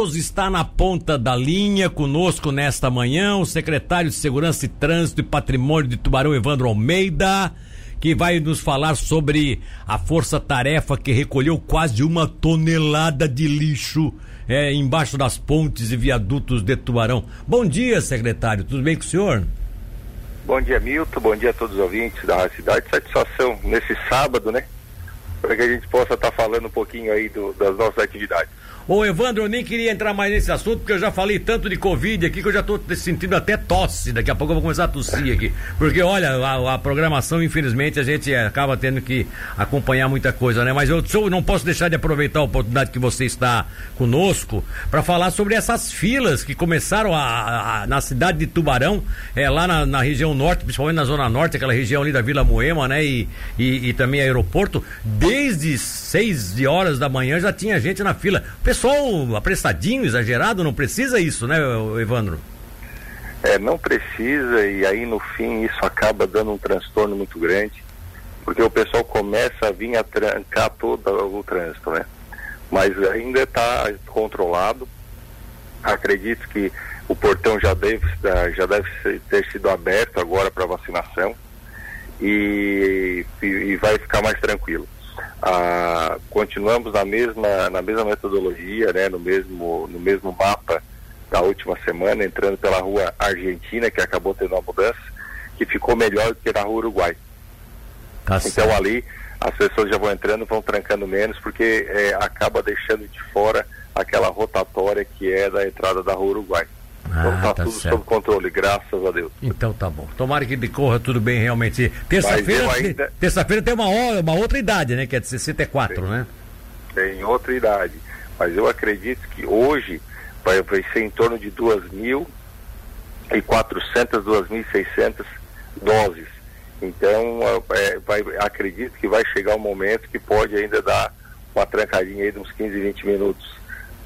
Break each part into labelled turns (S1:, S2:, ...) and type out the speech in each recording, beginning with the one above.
S1: Está na ponta da linha conosco nesta manhã o secretário de Segurança e Trânsito e Patrimônio de Tubarão, Evandro Almeida, que vai nos falar sobre a força-tarefa que recolheu quase uma tonelada de lixo é, embaixo das pontes e viadutos de Tubarão. Bom dia, secretário, tudo bem com o senhor?
S2: Bom dia, Milton, bom dia a todos os ouvintes da cidade. Satisfação nesse sábado, né? Para que a gente possa estar tá falando um pouquinho aí do, das nossas atividades.
S1: Ô Evandro, eu nem queria entrar mais nesse assunto, porque eu já falei tanto de Covid aqui que eu já tô sentindo até tosse. Daqui a pouco eu vou começar a tossir aqui. Porque, olha, a, a programação, infelizmente, a gente acaba tendo que acompanhar muita coisa, né? Mas eu, eu não posso deixar de aproveitar a oportunidade que você está conosco para falar sobre essas filas que começaram a, a, na cidade de Tubarão, é, lá na, na, região norte, principalmente na zona norte, aquela região ali da Vila Moema, né? E, e, e também aeroporto. Desde seis horas da manhã já tinha gente na fila. O pessoal apressadinho, exagerado, não precisa isso, né, Evandro?
S2: É, não precisa e aí no fim isso acaba dando um transtorno muito grande, porque o pessoal começa a vir a trancar todo o trânsito, né? Mas ainda está controlado. Acredito que o portão já deve, já deve ter sido aberto agora para vacinação e, e vai ficar mais tranquilo. Ah, continuamos na mesma, na mesma metodologia, né, no, mesmo, no mesmo mapa da última semana, entrando pela rua Argentina, que acabou tendo uma mudança, que ficou melhor do que na rua Uruguai. Tá então ali as pessoas já vão entrando, vão trancando menos, porque é, acaba deixando de fora aquela rotatória que é da entrada da rua Uruguai. Ah, então tá, tá tudo certo. sob controle, graças a Deus.
S1: Então tá bom. Tomara que decorra tudo bem realmente. Terça-feira ainda... terça-feira tem uma, uma outra idade, né? Que é de 64, tem, né?
S2: Tem outra idade. Mas eu acredito que hoje vai, vai ser em torno de 2.400, 2.600 doses. Então, é, vai, acredito que vai chegar um momento que pode ainda dar uma trancadinha aí de uns 15, 20 minutos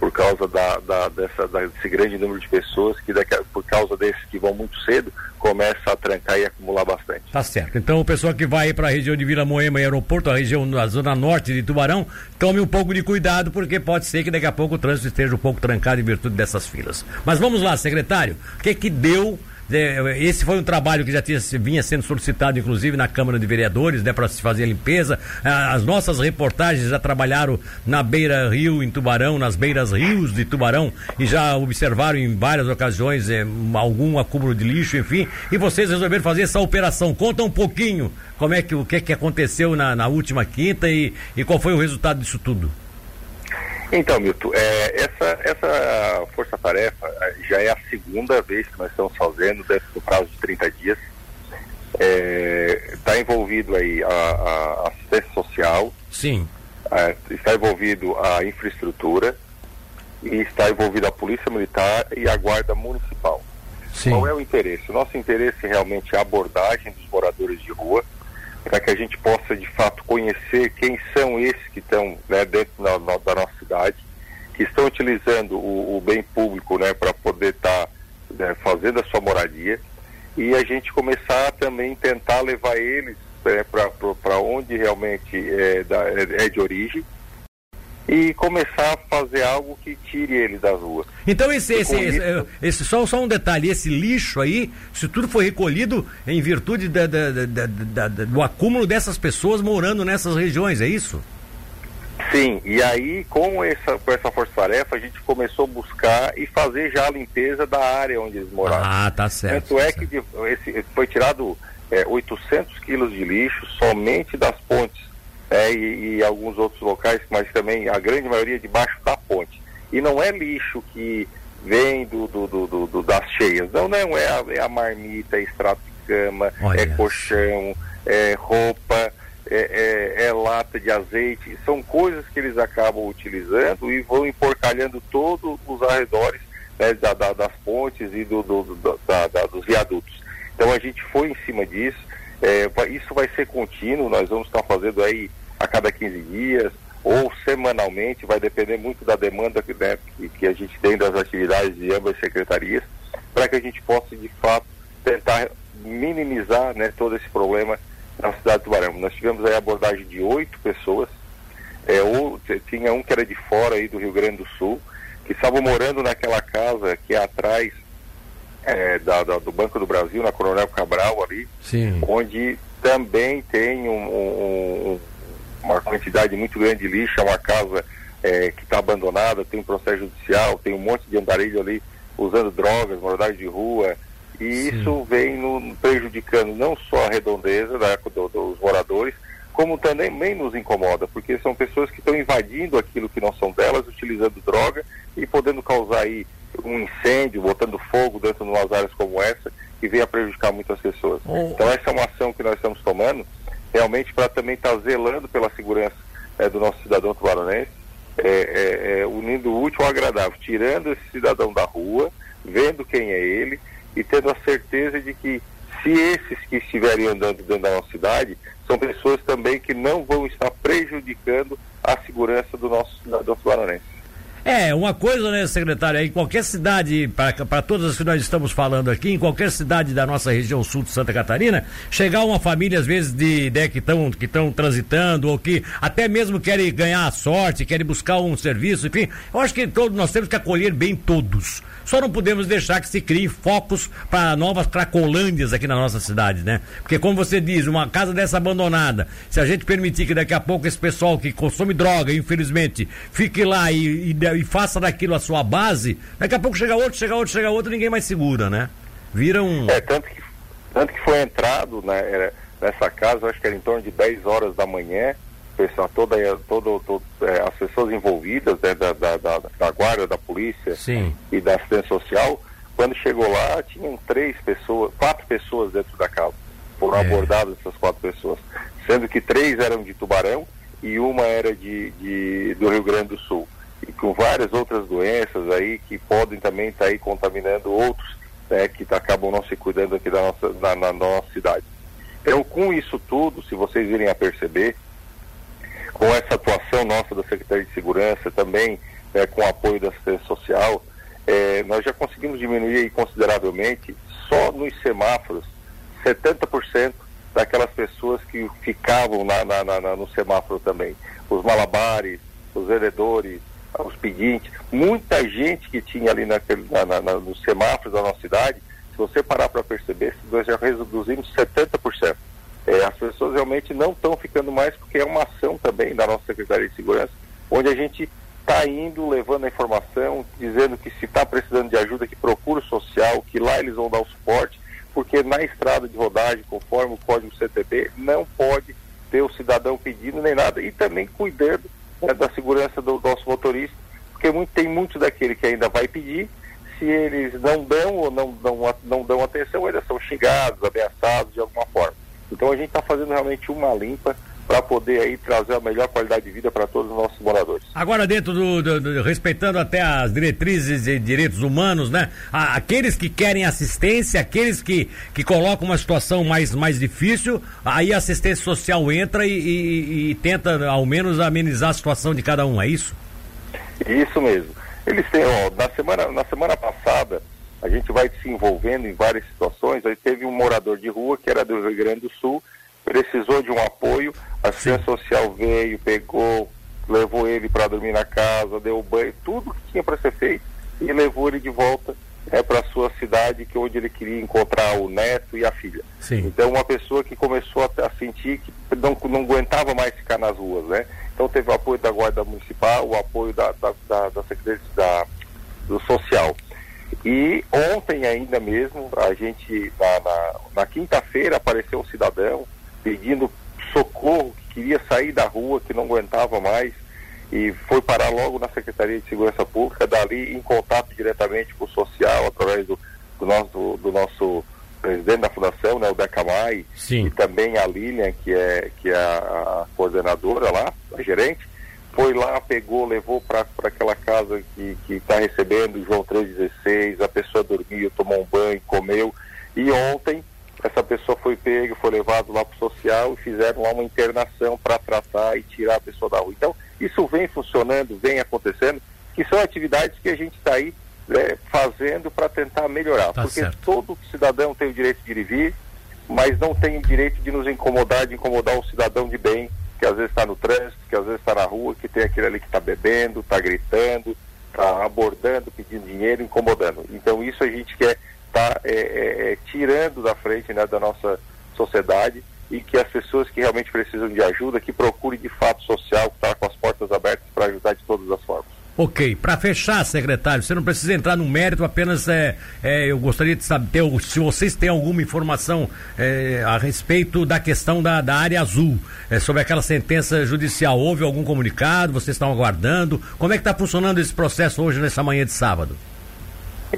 S2: por causa da, da, dessa, desse grande número de pessoas que daqui, por causa desses que vão muito cedo começa a trancar e acumular bastante.
S1: Tá certo. Então o pessoal que vai para a região de Vila Moema e aeroporto, a região da zona norte de Tubarão, tome um pouco de cuidado porque pode ser que daqui a pouco o trânsito esteja um pouco trancado em virtude dessas filas. Mas vamos lá, secretário, o que que deu esse foi um trabalho que já tinha, vinha sendo solicitado, inclusive, na Câmara de Vereadores, né, para se fazer a limpeza. As nossas reportagens já trabalharam na Beira Rio, em Tubarão, nas beiras rios de Tubarão, e já observaram em várias ocasiões é, algum acúmulo de lixo, enfim. E vocês resolveram fazer essa operação. Conta um pouquinho como é que o que, que aconteceu na, na última quinta e, e qual foi o resultado disso tudo.
S2: Então, Milton, é, essa, essa força-tarefa é, já é a segunda vez que nós estamos fazendo, dentro do prazo de 30 dias. Está é, envolvido aí a, a, assistência social.
S1: Sim.
S2: É, está envolvido a infraestrutura e está envolvido a Polícia Militar e a Guarda Municipal. Sim. Qual é o interesse? O nosso interesse realmente é a abordagem dos moradores de rua, para que a gente possa de fato conhecer quem são esses que estão né, dentro da, da, nossa cidade, que estão utilizando o, o bem público né, para poder estar tá, né, fazendo a sua moradia e a gente começar a também tentar levar eles é, para onde realmente é, da, é, de origem e começar a fazer algo que tire ele da rua.
S1: Então esse, esse, esse, isso... esse, só, só um detalhe, esse lixo aí, se tudo foi recolhido em virtude da, da, da, do acúmulo dessas pessoas morando nessas regiões, é isso?
S2: Sim, e aí com essa, com essa força-tarefa a gente começou a buscar e fazer já a limpeza da área onde eles moravam.
S1: Ah, tá certo.
S2: Tanto
S1: tá
S2: é certo. que esse, foi tirado é, 800 quilos de lixo somente das pontes é, e, e, alguns outros locais, mas também a grande maioria debaixo da ponte. E não é lixo que vem do, do, do, do das cheias, não, não, é a, é a marmita, é extrato de cama, Olha. é colchão, é roupa, é, é, é, lata de azeite, são coisas que eles acabam utilizando e vão emporcalhando todos os arredores né, da, da, das pontes e do, do, da, dos viadutos. Então a gente foi em cima disso, é, isso vai ser contínuo, nós vamos estar fazendo aí a cada 15 dias ou semanalmente, vai depender muito da demanda que, né, que, a gente tem das atividades de ambas secretarias, para que a gente possa, de fato, tentar minimizar né, todo esse problema na cidade de Tubarão. Nós tivemos aí a abordagem de oito pessoas, é, ou, tinha um que era de fora aí do Rio Grande do Sul, que estavam morando naquela casa que é atrás é, da, da, do Banco do Brasil, na Coronel Cabral ali,
S1: Sim.
S2: onde também tem um, um, uma quantidade muito grande de lixo, é uma casa é, que está abandonada, tem um processo judicial, tem um monte de andarilho ali usando drogas, moradores de rua, e Sim. isso vem no, prejudicando não só a redondeza da, do, dos moradores, como também nos incomoda, porque são pessoas que estão invadindo aquilo que não são delas, utilizando droga e podendo causar aí um incêndio, botando fogo dentro de umas áreas como essa, que vem a prejudicar muitas pessoas. Então essa é uma ação que nós estamos tomando, realmente para também estar tá zelando pela segurança é, do nosso cidadão tubaronense, é, unindo o útil ao agradável, tirando esse cidadão da rua, vendo quem é ele e tendo a certeza de que se esses que estiverem andando dentro da nossa cidade são pessoas também que não vão estar prejudicando a segurança do nosso cidadão tubaronense.
S1: É, uma coisa, né, secretário, em qualquer cidade, para todas as que nós estamos falando aqui, em qualquer cidade da nossa região sul de Santa Catarina, chegar uma família, às vezes, de, né, que estão que transitando, ou que até mesmo querem ganhar a sorte, querem buscar um serviço, enfim, eu acho que todos nós temos que acolher bem todos. Só não podemos deixar que se criem focos para novas cracolândias aqui na nossa cidade, né? Porque, como você diz, uma casa dessa abandonada, se a gente permitir que daqui a pouco esse pessoal que consome droga, infelizmente, fique lá e, e, e faça daquilo a sua base, daqui a pouco chega outro, chega outro, chega outro, ninguém mais segura, né? Vira um.
S2: É, tanto que, tanto que foi entrado né, nessa casa, acho que era em torno de 10 horas da manhã pessoa, toda, todo, todo é, as pessoas envolvidas né, da, da, da, da, guarda, da polícia
S1: Sim.
S2: e da assistência social, quando chegou lá, tinham três pessoas, quatro pessoas dentro da casa. Foram é. abordadas essas quatro pessoas, sendo que três eram de Tubarão e uma era de, de do Rio Grande do Sul. E com várias outras doenças aí que podem também estar tá aí contaminando outros né, que tá, acabam não se cuidando aqui da nossa, na, na nossa cidade. Então, com isso tudo, se vocês virem a perceber, com essa atuação nossa da Secretaria de Segurança, também né, com o apoio da assistência social, é, nós já conseguimos diminuir consideravelmente, só nos semáforos, 70% daquelas pessoas que ficavam na, na, na, no semáforo também. Os malabares, os vendedores, os pedintes, muita gente que tinha ali naquele, na, na, nos semáforos da nossa cidade, se você parar para perceber, nós já reduzimos 70%. É, as pessoas realmente não estão ficando mais porque é uma ação também da nossa Secretaria de Segurança, onde a gente está indo, levando a informação, dizendo que se está precisando de ajuda, que procura o social, que lá eles vão dar o suporte, porque na estrada de rodagem, conforme o código CTB, não pode ter o cidadão pedindo nem nada, e também cuidando né, da segurança do nosso motorista, porque muito, tem muito daquele que ainda vai pedir, se eles não dão ou não, não, não dão atenção, eles são xingados, ameaçados de alguma forma. Então a gente está fazendo realmente uma limpa para poder aí trazer a melhor qualidade de vida para todos os nossos moradores.
S1: Agora dentro do, do, do, respeitando até as diretrizes de direitos humanos, né? aqueles que querem assistência, aqueles que, que colocam uma situação mais, mais difícil, aí a assistência social entra e, e, e tenta ao menos amenizar a situação de cada um, é isso?
S2: Isso mesmo. Eles têm, ó, na semana, na semana passada, a gente vai se envolvendo em várias situações. Aí teve um morador de rua que era do Rio Grande do Sul, precisou de um apoio, a assistência social veio, pegou, levou ele para dormir na casa, deu banho, tudo que tinha para ser feito e levou ele de volta é, para sua cidade, que é onde ele queria encontrar o neto e a filha.
S1: Sim.
S2: Então uma pessoa que começou a, a, sentir que não, não aguentava mais ficar nas ruas, né? Então teve o apoio da Guarda Municipal, o apoio da, da, da, da Secretaria da, do Social. E ontem ainda mesmo, a gente, na, na, na quinta-feira, apareceu um cidadão pedindo socorro, que queria sair da rua, que não aguentava mais, e foi parar logo na Secretaria de Segurança Pública, dali em contato diretamente com o social, através do, do nosso, do nosso presidente da fundação, né, o Decamai,
S1: Sim.
S2: e também a Lilian, que é, que é a, a coordenadora lá, a gerente, foi lá, pegou, levou para aquela casa que está recebendo João 316, a pessoa dormiu, tomou um banho, comeu, e ontem essa pessoa foi pega, foi levado lá para o social e fizeram lá uma internação para tratar e tirar a pessoa da rua. Então, isso vem funcionando, vem acontecendo, que são atividades que a gente está aí é, fazendo para tentar melhorar.
S1: Tá
S2: porque
S1: certo.
S2: todo cidadão tem o direito de ir e vir, mas não tem o direito de nos incomodar, de incomodar o cidadão de bem que às vezes está no trânsito, que às vezes está na rua, que tem aquele ali que está bebendo, está gritando, tá abordando, pedindo dinheiro, incomodando. Então isso a gente quer estar tá, é, é, é, tirando da frente né, da nossa sociedade e que as pessoas que realmente precisam de ajuda, que procurem de fato social, que está com as portas abertas para ajudar de todas as formas.
S1: Ok, para fechar, secretário, você não precisa entrar no mérito, apenas é, é eu gostaria de saber se vocês têm alguma informação é, a respeito da questão da, da área azul, é, sobre aquela sentença judicial. Houve algum comunicado? Vocês estão aguardando? Como é que está funcionando esse processo hoje, nessa manhã de sábado?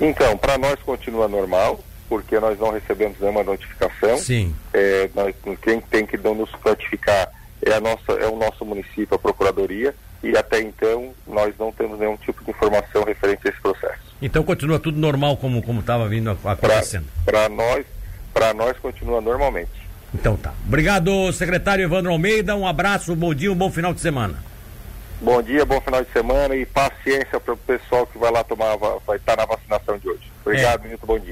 S2: Então, para nós continua normal, porque nós não recebemos nenhuma notificação.
S1: Sim.
S2: É, nós, quem tem que nos notificar é, a nossa, é o nosso município, a Procuradoria e até então nós não temos nenhum tipo de informação referente a esse processo.
S1: Então continua tudo normal como como estava vindo acontecendo.
S2: Para nós, para nós continua normalmente.
S1: Então tá. Obrigado, secretário Evandro Almeida. Um abraço, bom dia, um bom final de semana.
S2: Bom dia, bom final de semana e paciência para o pessoal que vai lá tomar, vai estar na vacinação de hoje. Obrigado, é. muito bom dia.